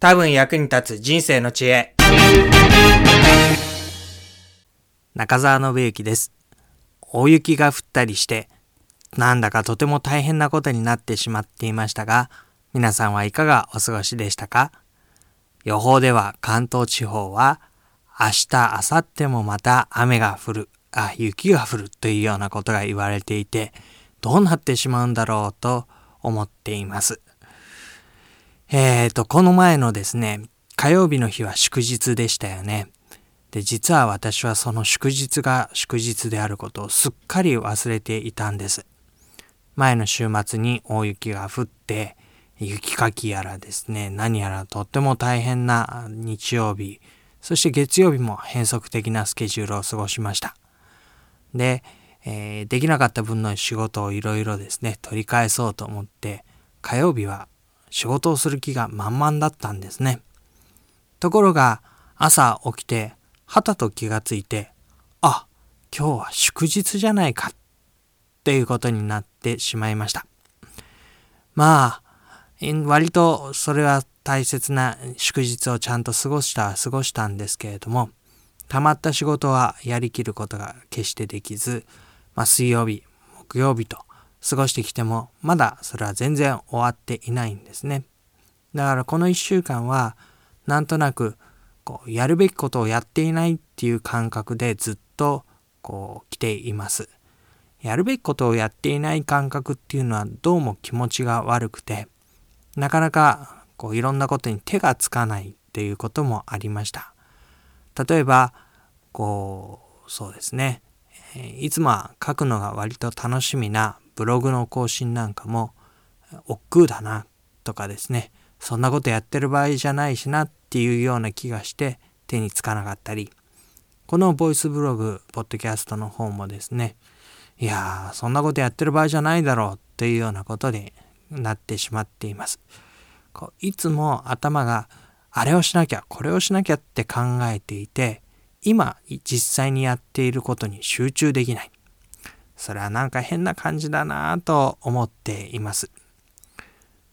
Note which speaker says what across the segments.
Speaker 1: 多分役に立つ人生の知恵。
Speaker 2: 中澤信之です。大雪が降ったりして、なんだかとても大変なことになってしまっていましたが、皆さんはいかがお過ごしでしたか？予報では関東地方は明日、明後日もまた雨が降る、あ、雪が降るというようなことが言われていて、どうなってしまうんだろうと思っています。えーと、この前のですね、火曜日の日は祝日でしたよね。で、実は私はその祝日が祝日であることをすっかり忘れていたんです。前の週末に大雪が降って、雪かきやらですね、何やらとっても大変な日曜日、そして月曜日も変則的なスケジュールを過ごしました。で、えーできなかった分の仕事をいろいろですね、取り返そうと思って、火曜日は仕事をする気が満々だったんですね。ところが、朝起きて、はたと気がついて、あ、今日は祝日じゃないか、っていうことになってしまいました。まあ、割とそれは大切な祝日をちゃんと過ごしたは過ごしたんですけれども、溜まった仕事はやりきることが決してできず、まあ、水曜日、木曜日と過ごしてきても、まだそれは全然終わっていないんですね。だからこの1週間は、なんとなく、こう、やるべきことをやっていないっていう感覚でずっと、こう、来ています。やるべきことをやっていない感覚っていうのはどうも気持ちが悪くて、なかなか、こう、いろんなことに手がつかないっていうこともありました。例えば、こう、そうですね。えいつもは書くのが割と楽しみなブログの更新なんかも、億劫だなとかですね、そんなことやってる場合じゃないしなっていうような気がして手につかなかったり、このボイスブログ、ポッドキャストの方もですね、いやー、そんなことやってる場合じゃないだろうっていうようなことになってしまっています。こういつも頭があれをしなきゃ、これをしなきゃって考えていて、今実際にやっていることに集中できない。それはなんか変な感じだなぁと思っています。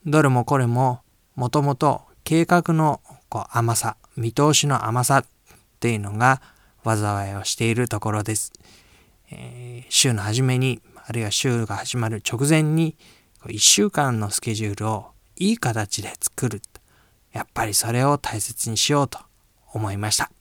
Speaker 2: どれもこれももともと計画のこう甘さ、見通しの甘さっていうのが災いをしているところです。えー週の初めに、あるいは週が始まる直前に、1週間のスケジュールをいい形で作る。やっぱりそれを大切にしようと思いました。